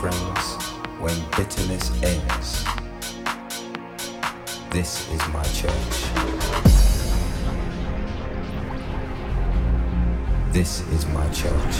friends, when bitterness ends. This is my church. This is my church.